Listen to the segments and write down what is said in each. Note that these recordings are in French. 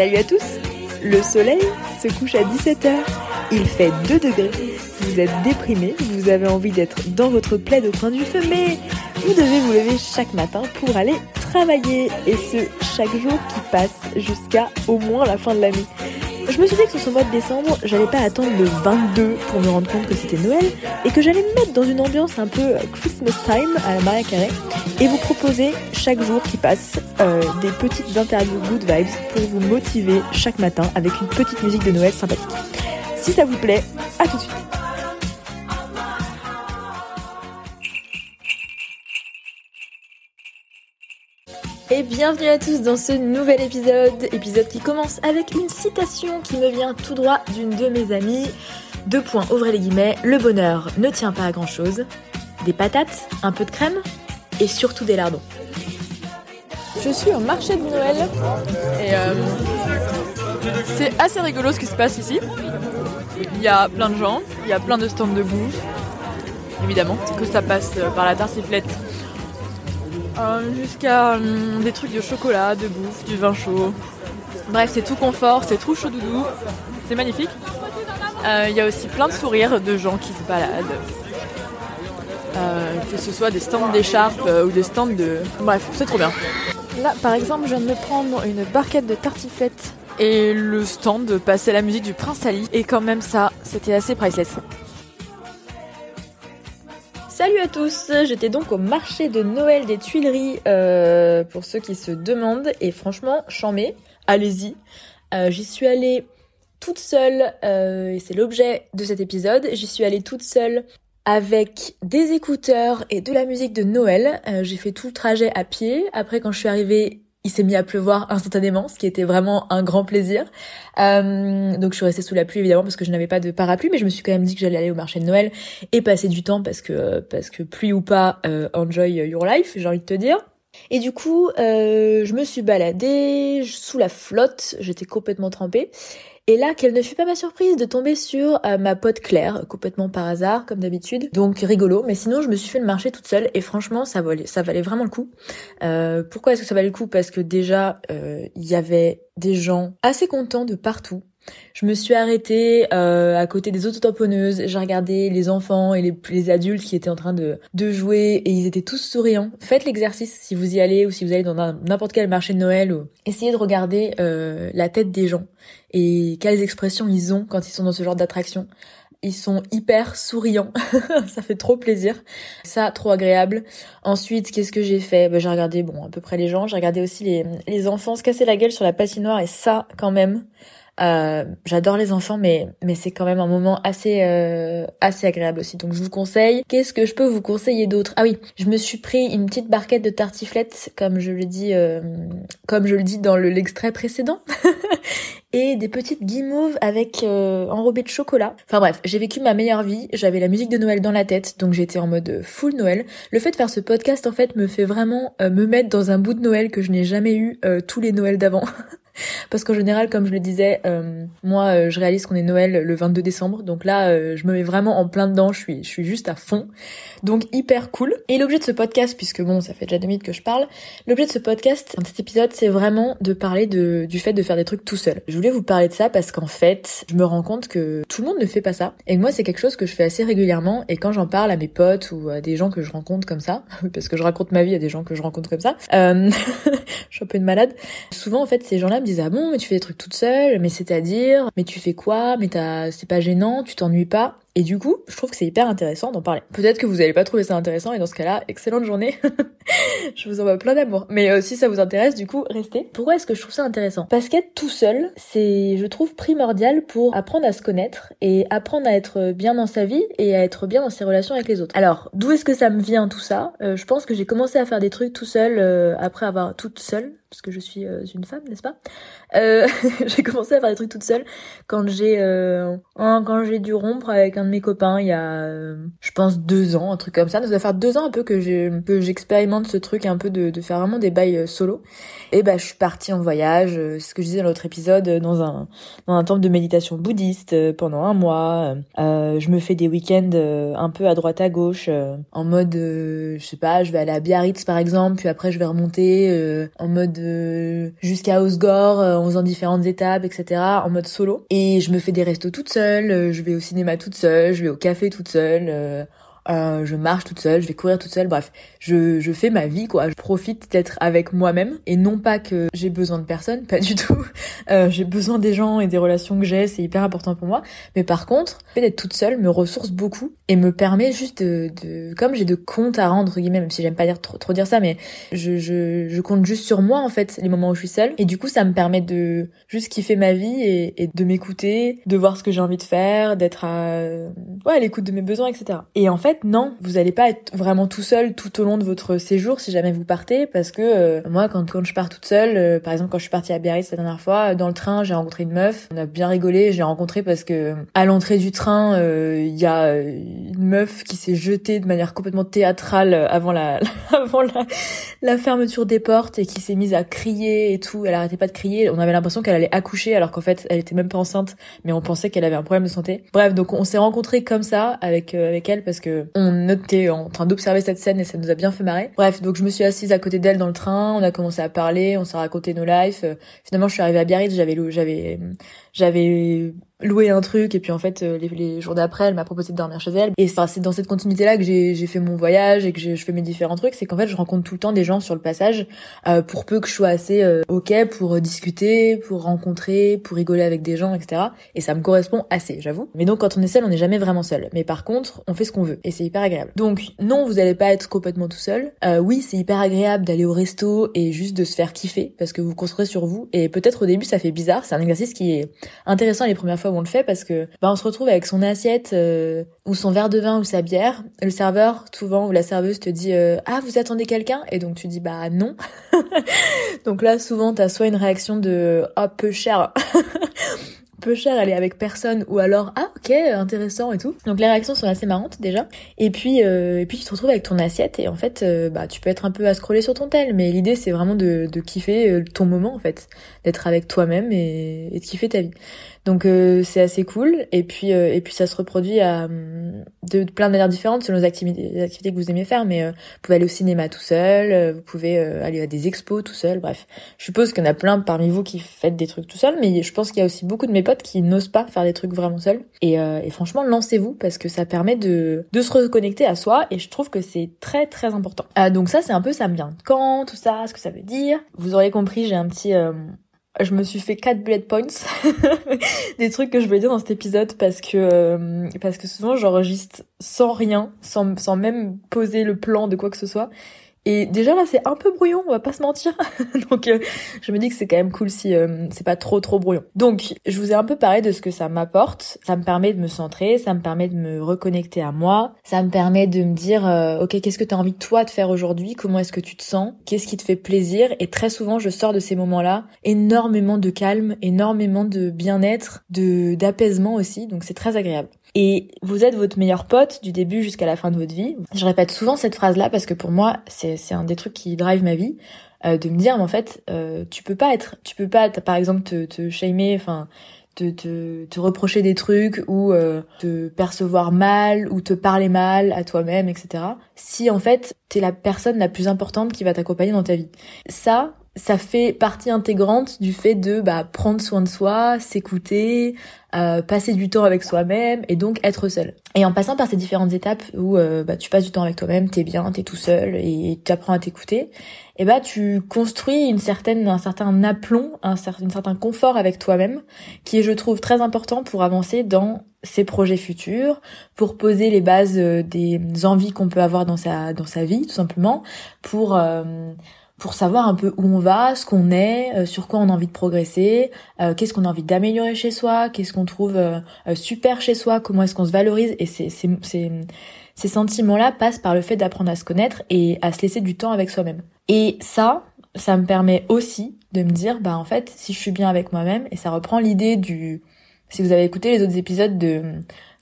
Salut à tous Le soleil se couche à 17h. Il fait 2 degrés. Vous êtes déprimé, vous avez envie d'être dans votre plaid au coin du feu, mais vous devez vous lever chaque matin pour aller travailler. Et ce, chaque jour qui passe jusqu'à au moins la fin de l'année. Je me suis dit que sur ce mois de décembre, j'allais pas attendre le 22 pour me rendre compte que c'était Noël et que j'allais me mettre dans une ambiance un peu Christmas time à la Maria Carré et vous proposer chaque jour qui passe euh, des petites interviews good vibes pour vous motiver chaque matin avec une petite musique de Noël sympathique. Si ça vous plaît, à tout de suite. Et bienvenue à tous dans ce nouvel épisode, épisode qui commence avec une citation qui me vient tout droit d'une de mes amies. Deux points, ouvrez les guillemets, le bonheur ne tient pas à grand chose. Des patates, un peu de crème et surtout des lardons. Je suis au marché de Noël et euh, c'est assez rigolo ce qui se passe ici. Il y a plein de gens, il y a plein de stands de bouffe, évidemment, que ça passe par la tartiflette euh, jusqu'à hum, des trucs de chocolat, de bouffe, du vin chaud. Bref, c'est tout confort, c'est tout chaud doudou, c'est magnifique. Euh, Il y a aussi plein de sourires de gens qui se baladent. Euh, que ce soit des stands d'écharpes ou des stands de... Bref, c'est trop bien. Là, par exemple, je viens de me prendre une barquette de tartiflette et le stand passait la musique du Prince Ali. Et quand même ça, c'était assez priceless. Salut à tous, j'étais donc au marché de Noël des Tuileries euh, pour ceux qui se demandent et franchement, chambé, allez-y. Euh, J'y suis allée toute seule euh, et c'est l'objet de cet épisode. J'y suis allée toute seule avec des écouteurs et de la musique de Noël. J'ai fait tout le trajet à pied. Après, quand je suis arrivée, il s'est mis à pleuvoir instantanément, ce qui était vraiment un grand plaisir. Euh, donc je suis restée sous la pluie évidemment parce que je n'avais pas de parapluie, mais je me suis quand même dit que j'allais aller au marché de Noël et passer du temps parce que parce que pluie ou pas, euh, enjoy your life, j'ai envie de te dire. Et du coup, euh, je me suis baladée sous la flotte, j'étais complètement trempée. Et là, quelle ne fut pas ma surprise de tomber sur euh, ma pote Claire, complètement par hasard, comme d'habitude. Donc rigolo, mais sinon je me suis fait le marché toute seule et franchement, ça valait, vraiment le coup. Euh, pourquoi est-ce que ça valait le coup? Parce que déjà, il y avait des gens assez contents de partout. Je me suis arrêtée euh, à côté des autotamponneuses, j'ai regardé les enfants et les, adultes qui étaient en train de, de jouer et ils étaient tous souriants. Faites l'exercice si vous y allez ou si vous allez dans n'importe quel marché de Noël ou essayez de regarder euh, la tête des gens et quelles expressions ils ont quand ils sont dans ce genre d'attraction. Ils sont hyper souriants, ça fait trop plaisir, ça trop agréable. Ensuite, qu'est-ce que j'ai fait? Ben, J'ai regardé bon à peu près les gens, j'ai regardé aussi les, les enfants se casser la gueule sur la patinoire et ça quand même, euh, J'adore les enfants, mais mais c'est quand même un moment assez euh, assez agréable aussi. Donc je vous conseille. Qu'est-ce que je peux vous conseiller d'autre? Ah oui, je me suis pris une petite barquette de tartiflettes, comme je le dis euh, comme je le dis dans l'extrait précédent, et des petites guimauves avec euh, enrobées de chocolat. Enfin bref, j'ai vécu ma meilleure vie. J'avais la musique de Noël dans la tête, donc j'étais en mode full Noël. Le fait de faire ce podcast en fait me fait vraiment euh, me mettre dans un bout de Noël que je n'ai jamais eu euh, tous les Noëls d'avant. Parce qu'en général, comme je le disais, euh, moi, euh, je réalise qu'on est Noël le 22 décembre. Donc là, euh, je me mets vraiment en plein dedans. Je suis, je suis juste à fond. Donc hyper cool. Et l'objet de ce podcast, puisque bon, ça fait déjà deux minutes que je parle, l'objet de ce podcast, dans cet épisode, c'est vraiment de parler de, du fait de faire des trucs tout seul. Je voulais vous parler de ça parce qu'en fait, je me rends compte que tout le monde ne fait pas ça. Et moi, c'est quelque chose que je fais assez régulièrement. Et quand j'en parle à mes potes ou à des gens que je rencontre comme ça, parce que je raconte ma vie à des gens que je rencontre comme ça, je suis un peu une malade. Souvent, en fait, ces gens-là me disent ah bon mais tu fais des trucs toute seule mais c'est-à-dire mais tu fais quoi mais c'est pas gênant tu t'ennuies pas et du coup, je trouve que c'est hyper intéressant d'en parler. Peut-être que vous n'allez pas trouver ça intéressant et dans ce cas-là, excellente journée. je vous envoie plein d'amour. Mais euh, si ça vous intéresse, du coup, restez. Pourquoi est-ce que je trouve ça intéressant? Parce qu'être tout seul, c'est, je trouve, primordial pour apprendre à se connaître et apprendre à être bien dans sa vie et à être bien dans ses relations avec les autres. Alors, d'où est-ce que ça me vient tout ça? Euh, Je pense que j'ai commencé à faire des trucs tout seul euh, après avoir toute seule parce que je suis euh, une femme, n'est-ce pas? Euh, J'ai commencé à faire des trucs toute seule quand j'ai euh, quand j'ai dû rompre avec un de mes copains il y a, euh, je pense deux ans, un truc comme ça. Ça doit faire deux ans un peu que j'expérimente ce truc un peu de, de faire vraiment des bails solo. Et bah je suis partie en voyage, c'est ce que je disais dans l'autre épisode, dans un dans un temple de méditation bouddhiste pendant un mois. je me fais des week-ends un peu à droite à gauche, en mode, je sais pas, je vais aller à Biarritz par exemple, puis après je vais remonter en mode euh, jusqu'à Osgore euh, en faisant différentes étapes, etc. en mode solo. Et je me fais des restos toute seule, euh, je vais au cinéma toute seule, je vais au café toute seule. Euh, je marche toute seule, je vais courir toute seule, bref, je, je fais ma vie quoi. Je profite d'être avec moi-même et non pas que j'ai besoin de personne, pas du tout. Euh, j'ai besoin des gens et des relations que j'ai, c'est hyper important pour moi. Mais par contre, le fait d'être toute seule me ressource beaucoup et me permet juste de, de comme j'ai de comptes à rendre guillemets, même si j'aime pas trop, trop dire ça, mais je, je, je compte juste sur moi en fait les moments où je suis seule et du coup ça me permet de juste kiffer ma vie et, et de m'écouter, de voir ce que j'ai envie de faire, d'être à ouais à l'écoute de mes besoins, etc. Et en fait non, vous allez pas être vraiment tout seul tout au long de votre séjour si jamais vous partez, parce que euh, moi, quand, quand je pars toute seule, euh, par exemple quand je suis partie à Biarritz la dernière fois, dans le train, j'ai rencontré une meuf, on a bien rigolé, j'ai rencontré parce que à l'entrée du train, euh, il y a une meuf qui s'est jetée de manière complètement théâtrale avant la avant la, la fermeture des portes et qui s'est mise à crier et tout. Elle arrêtait pas de crier. On avait l'impression qu'elle allait accoucher alors qu'en fait elle était même pas enceinte, mais on pensait qu'elle avait un problème de santé. Bref, donc on s'est rencontrés comme ça avec avec elle parce que on était en train d'observer cette scène et ça nous a bien fait marrer. Bref, donc je me suis assise à côté d'elle dans le train, on a commencé à parler, on s'est raconté nos lives. Finalement, je suis arrivée à Biarritz, j'avais j'avais j'avais loué un truc et puis en fait euh, les, les jours d'après elle m'a proposé de dormir chez elle. Et c'est dans cette continuité là que j'ai fait mon voyage et que je fais mes différents trucs. C'est qu'en fait je rencontre tout le temps des gens sur le passage euh, pour peu que je sois assez euh, ok pour discuter pour rencontrer pour rigoler avec des gens etc et ça me correspond assez j'avoue. Mais donc quand on est seul on n'est jamais vraiment seul. Mais par contre on fait ce qu'on veut et c'est hyper agréable. Donc non vous allez pas être complètement tout seul. Oui c'est hyper agréable d'aller au resto et juste de se faire kiffer parce que vous construisez sur vous. Et peut-être au début ça fait bizarre. C'est un exercice qui est intéressant les premières fois où on le fait parce que bah, on se retrouve avec son assiette euh, ou son verre de vin ou sa bière. Le serveur, souvent, ou la serveuse te dit euh, Ah, vous attendez quelqu'un? Et donc tu dis Bah non. donc là, souvent, t'as soit une réaction de Ah, peu cher. Peu cher, elle avec personne, ou alors ah ok intéressant et tout. Donc les réactions sont assez marrantes déjà. Et puis euh, et puis tu te retrouves avec ton assiette et en fait euh, bah tu peux être un peu à scroller sur ton tel, mais l'idée c'est vraiment de, de kiffer euh, ton moment en fait, d'être avec toi-même et, et de kiffer ta vie. Donc euh, c'est assez cool et puis euh, et puis ça se reproduit à de, plein de manières différentes selon les activités, activités que vous aimez faire mais vous pouvez aller au cinéma tout seul, vous pouvez aller à des expos tout seul, bref. Je suppose qu'il y en a plein parmi vous qui faites des trucs tout seul mais je pense qu'il y a aussi beaucoup de mes qui n'osent pas faire des trucs vraiment seuls. Et, euh, et franchement, lancez-vous parce que ça permet de, de se reconnecter à soi et je trouve que c'est très très important. Euh, donc ça, c'est un peu ça me vient quand, tout ça, ce que ça veut dire. Vous auriez compris, j'ai un petit... Je me suis fait quatre bullet points. Des trucs que je voulais dire dans cet épisode parce que euh, parce que souvent j'enregistre sans rien sans même poser le plan de quoi que ce soit et déjà là c'est un peu brouillon, on va pas se mentir. Donc euh, je me dis que c'est quand même cool si euh, c'est pas trop trop brouillon. Donc je vous ai un peu parlé de ce que ça m'apporte. Ça me permet de me centrer, ça me permet de me reconnecter à moi, ça me permet de me dire euh, ok qu'est-ce que tu as envie toi de faire aujourd'hui, comment est-ce que tu te sens, qu'est-ce qui te fait plaisir? Et très souvent je sors de ces moments-là énormément de calme, énormément de bien-être, de d'apaisement aussi. Donc c'est très agréable. Et vous êtes votre meilleur pote du début jusqu'à la fin de votre vie. Je répète souvent cette phrase-là parce que pour moi, c'est un des trucs qui drive ma vie. Euh, de me dire, mais en fait, euh, tu peux pas être, tu peux pas, par exemple, te, te shamer, enfin, te, te, te, reprocher des trucs ou euh, te percevoir mal ou te parler mal à toi-même, etc. Si en fait, t'es la personne la plus importante qui va t'accompagner dans ta vie. Ça, ça fait partie intégrante du fait de bah, prendre soin de soi, s'écouter, euh, passer du temps avec soi-même et donc être seul. Et en passant par ces différentes étapes où euh, bah, tu passes du temps avec toi-même, t'es bien, t'es tout seul et tu apprends à t'écouter, et bah tu construis une certaine, un certain aplomb, un certain, un certain confort avec toi-même qui est, je trouve, très important pour avancer dans ses projets futurs, pour poser les bases euh, des envies qu'on peut avoir dans sa dans sa vie, tout simplement, pour pour savoir un peu où on va, ce qu'on est, euh, sur quoi on a envie de progresser, euh, qu'est-ce qu'on a envie d'améliorer chez soi, qu'est-ce qu'on trouve euh, super chez soi, comment est-ce qu'on se valorise. Et ces, ces, ces, sentiments-là passent par le fait d'apprendre à se connaître et à se laisser du temps avec soi-même. Et ça, ça me permet aussi de me dire, bah en fait, si je suis bien avec moi-même, et ça reprend l'idée du... Si vous avez écouté les autres épisodes de...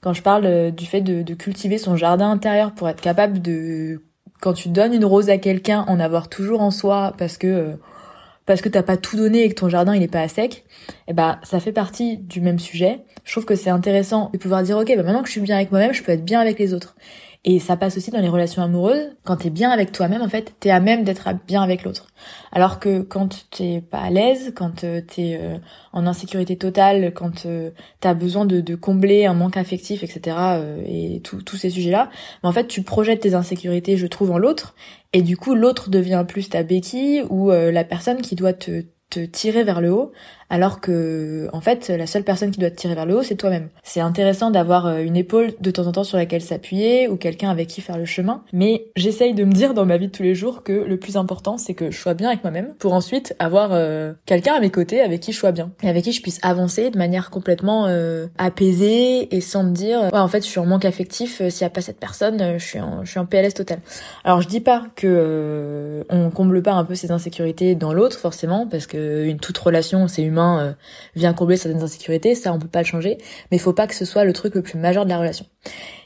Quand je parle du fait de, de cultiver son jardin intérieur pour être capable de quand tu donnes une rose à quelqu'un, en avoir toujours en soi parce que euh, parce que t'as pas tout donné et que ton jardin il est pas à sec, et eh ben ça fait partie du même sujet. Je trouve que c'est intéressant de pouvoir dire ok, bah maintenant que je suis bien avec moi-même, je peux être bien avec les autres. Et ça passe aussi dans les relations amoureuses. Quand t'es bien avec toi-même, en fait, t'es à même d'être bien avec l'autre. Alors que quand t'es pas à l'aise, quand euh, t'es euh, en insécurité totale, quand euh, t'as besoin de, combler un manque affectif, etc. et tous ces sujets-là, en fait, tu projettes tes insécurités, je trouve, en l'autre. Et du coup, l'autre devient plus ta béquille ou la personne qui doit te tirer vers le haut alors que en fait la seule personne qui doit te tirer vers le haut c'est toi-même. C'est intéressant d'avoir euh, une épaule de temps en temps sur laquelle s'appuyer ou quelqu'un avec qui faire le chemin, mais j'essaye de me dire dans ma vie de tous les jours que le plus important c'est que je sois bien avec moi-même pour ensuite avoir euh, quelqu'un à mes côtés avec qui je sois bien et avec qui je puisse avancer de manière complètement euh, apaisée et sans me dire ouais en fait je suis en manque affectif s'il y a pas cette personne je suis en je suis en PLS total. Alors je dis pas que on comble pas un peu ses insécurités dans l'autre forcément parce que une toute relation c'est humain euh, vient combler certaines insécurités, ça on peut pas le changer, mais faut pas que ce soit le truc le plus majeur de la relation.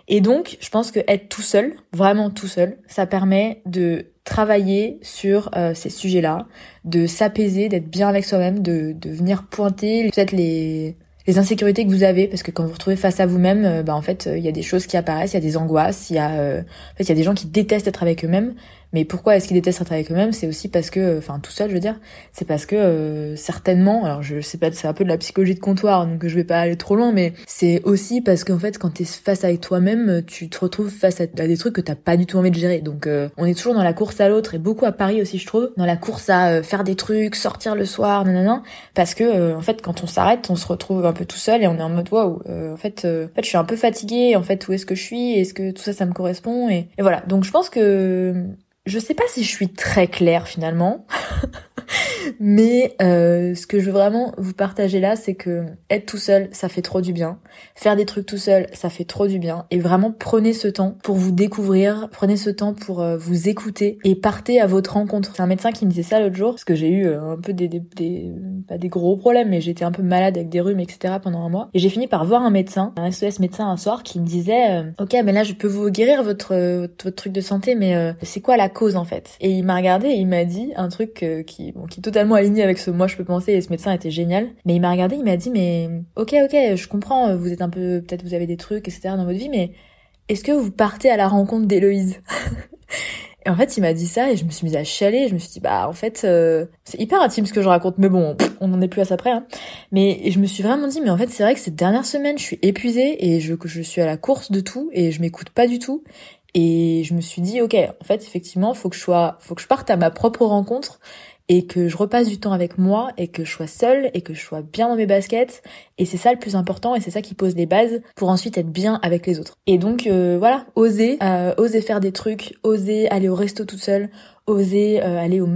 Et donc, je pense que être tout seul, vraiment tout seul, ça permet de travailler sur euh, ces sujets-là, de s'apaiser, d'être bien avec soi-même, de, venir pointer peut-être les les insécurités que vous avez parce que quand vous vous retrouvez face à vous-même euh, bah en fait il y a des choses qui apparaissent il y a des angoisses il y a en fait il y a des gens qui détestent être avec eux-mêmes mais pourquoi est-ce qu'ils détestent être avec eux-mêmes? C'est aussi parce que, enfin tout seul je veux dire, c'est parce que euh, certainement, alors je sais pas, c'est un peu de la psychologie de comptoir, donc je vais pas aller trop loin, mais c'est aussi parce qu'en fait quand t'es face avec toi-même, tu te retrouves face à, des trucs que t'as pas du tout envie de gérer. Donc euh, on est toujours dans la course à l'autre et beaucoup à Paris aussi je trouve, dans la course à euh, faire des trucs, sortir le soir, nanana, parce que en fait quand on s'arrête, on se retrouve un peu tout seul et on est en mode waouh, en fait, en fait je suis un peu fatiguée, en fait où est-ce que je suis, est-ce que tout ça ça me correspond? Et voilà. Donc je pense que je sais pas si je suis très claire finalement. Mais euh, ce que je veux vraiment vous partager là, c'est que être tout seul, ça fait trop du bien. Faire des trucs tout seul, ça fait trop du bien. Et vraiment, prenez ce temps pour vous découvrir, prenez ce temps pour euh, vous écouter et partez à votre rencontre. C'est un médecin qui me disait ça l'autre jour, parce que j'ai eu euh, un peu des, des, des, pas des gros problèmes, mais j'étais un peu malade avec des rhumes, etc. pendant un mois. Et j'ai fini par voir un médecin, un SOS médecin un soir, qui me disait, euh, ok, mais là je peux vous guérir votre, votre, truc de santé, mais c'est quoi la cause en fait? Et il m'a regardé et il m'a dit un truc qui, bon, qui totalement aligné avec ce moi je peux penser et ce médecin était génial. Mais il m'a regardé, il m'a dit mais ok ok je comprends, vous êtes un peu peut-être vous avez des trucs etc dans votre vie, mais est-ce que vous partez à la rencontre d'Héloïse Et en fait, il m'a dit ça et je me suis mise à chialer. Je me suis dit, bah, en fait, euh, c'est hyper intime ce que je raconte, mais bon, on n'en est plus à ça près. Hein. Mais je me suis vraiment dit, mais en fait, c'est vrai que ces dernières semaines, je suis épuisée et je, je suis à la course de tout et je m'écoute pas du tout. Et je me suis dit, ok, en fait, effectivement, faut que je sois, faut que je parte à ma propre rencontre et que je repasse du temps avec moi et que je sois seule et que je sois bien dans mes baskets et c'est ça le plus important et c'est ça qui pose les bases pour ensuite être bien avec les autres. Et donc euh, voilà, oser, euh, oser faire des trucs, oser aller au resto toute seule, oser euh, aller au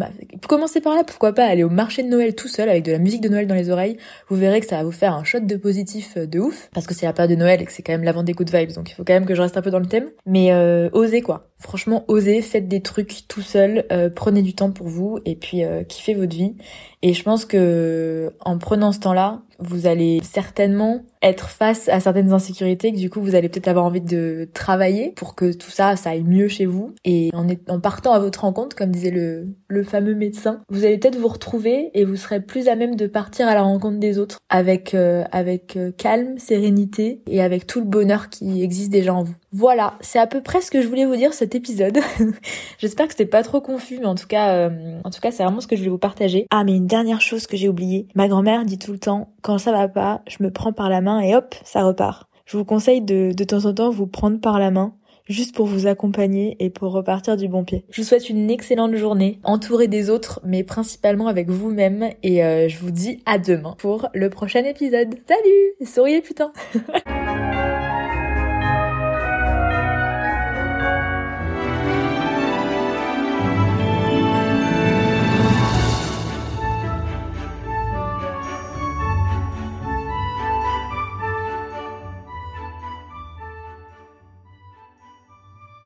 commencer par là pourquoi pas aller au marché de Noël tout seul avec de la musique de Noël dans les oreilles? Vous verrez que ça va vous faire un shot de positif de ouf. Parce que c'est la période de Noël et que c'est quand même l'avant des good vibes donc il faut quand même que je reste un peu dans le thème. Mais euh, osez quoi. Franchement osez faites des trucs tout seul prenez du temps pour vous et puis kiffez votre vie. Et je pense que en prenant ce temps-là vous allez certainement être face à certaines insécurités que du coup vous allez peut-être avoir envie de travailler pour que tout ça ça aille mieux chez vous. Et en, partant à votre rencontre comme disait le, le fameux médecin vous allez peut-être vous retrouver et vous serez plus à même de partir à la rencontre des autres avec euh, avec euh, calme sérénité et avec tout le bonheur qui existe déjà en vous. Voilà c'est à peu près ce que je voulais vous dire cet épisode. J'espère que c'était pas trop confus mais en tout cas euh, en tout cas c'est vraiment ce que je voulais vous partager. Ah mais une dernière chose que j'ai oublié ma grand-mère dit tout le temps quand ça va pas, je me prends par la main et hop, ça repart. Je vous conseille de, de temps en temps vous prendre par la main juste pour vous accompagner et pour repartir du bon pied. Je vous souhaite une excellente journée, entourée des autres, mais principalement avec vous-même, et euh, je vous dis à demain pour le prochain épisode. Salut Souriez putain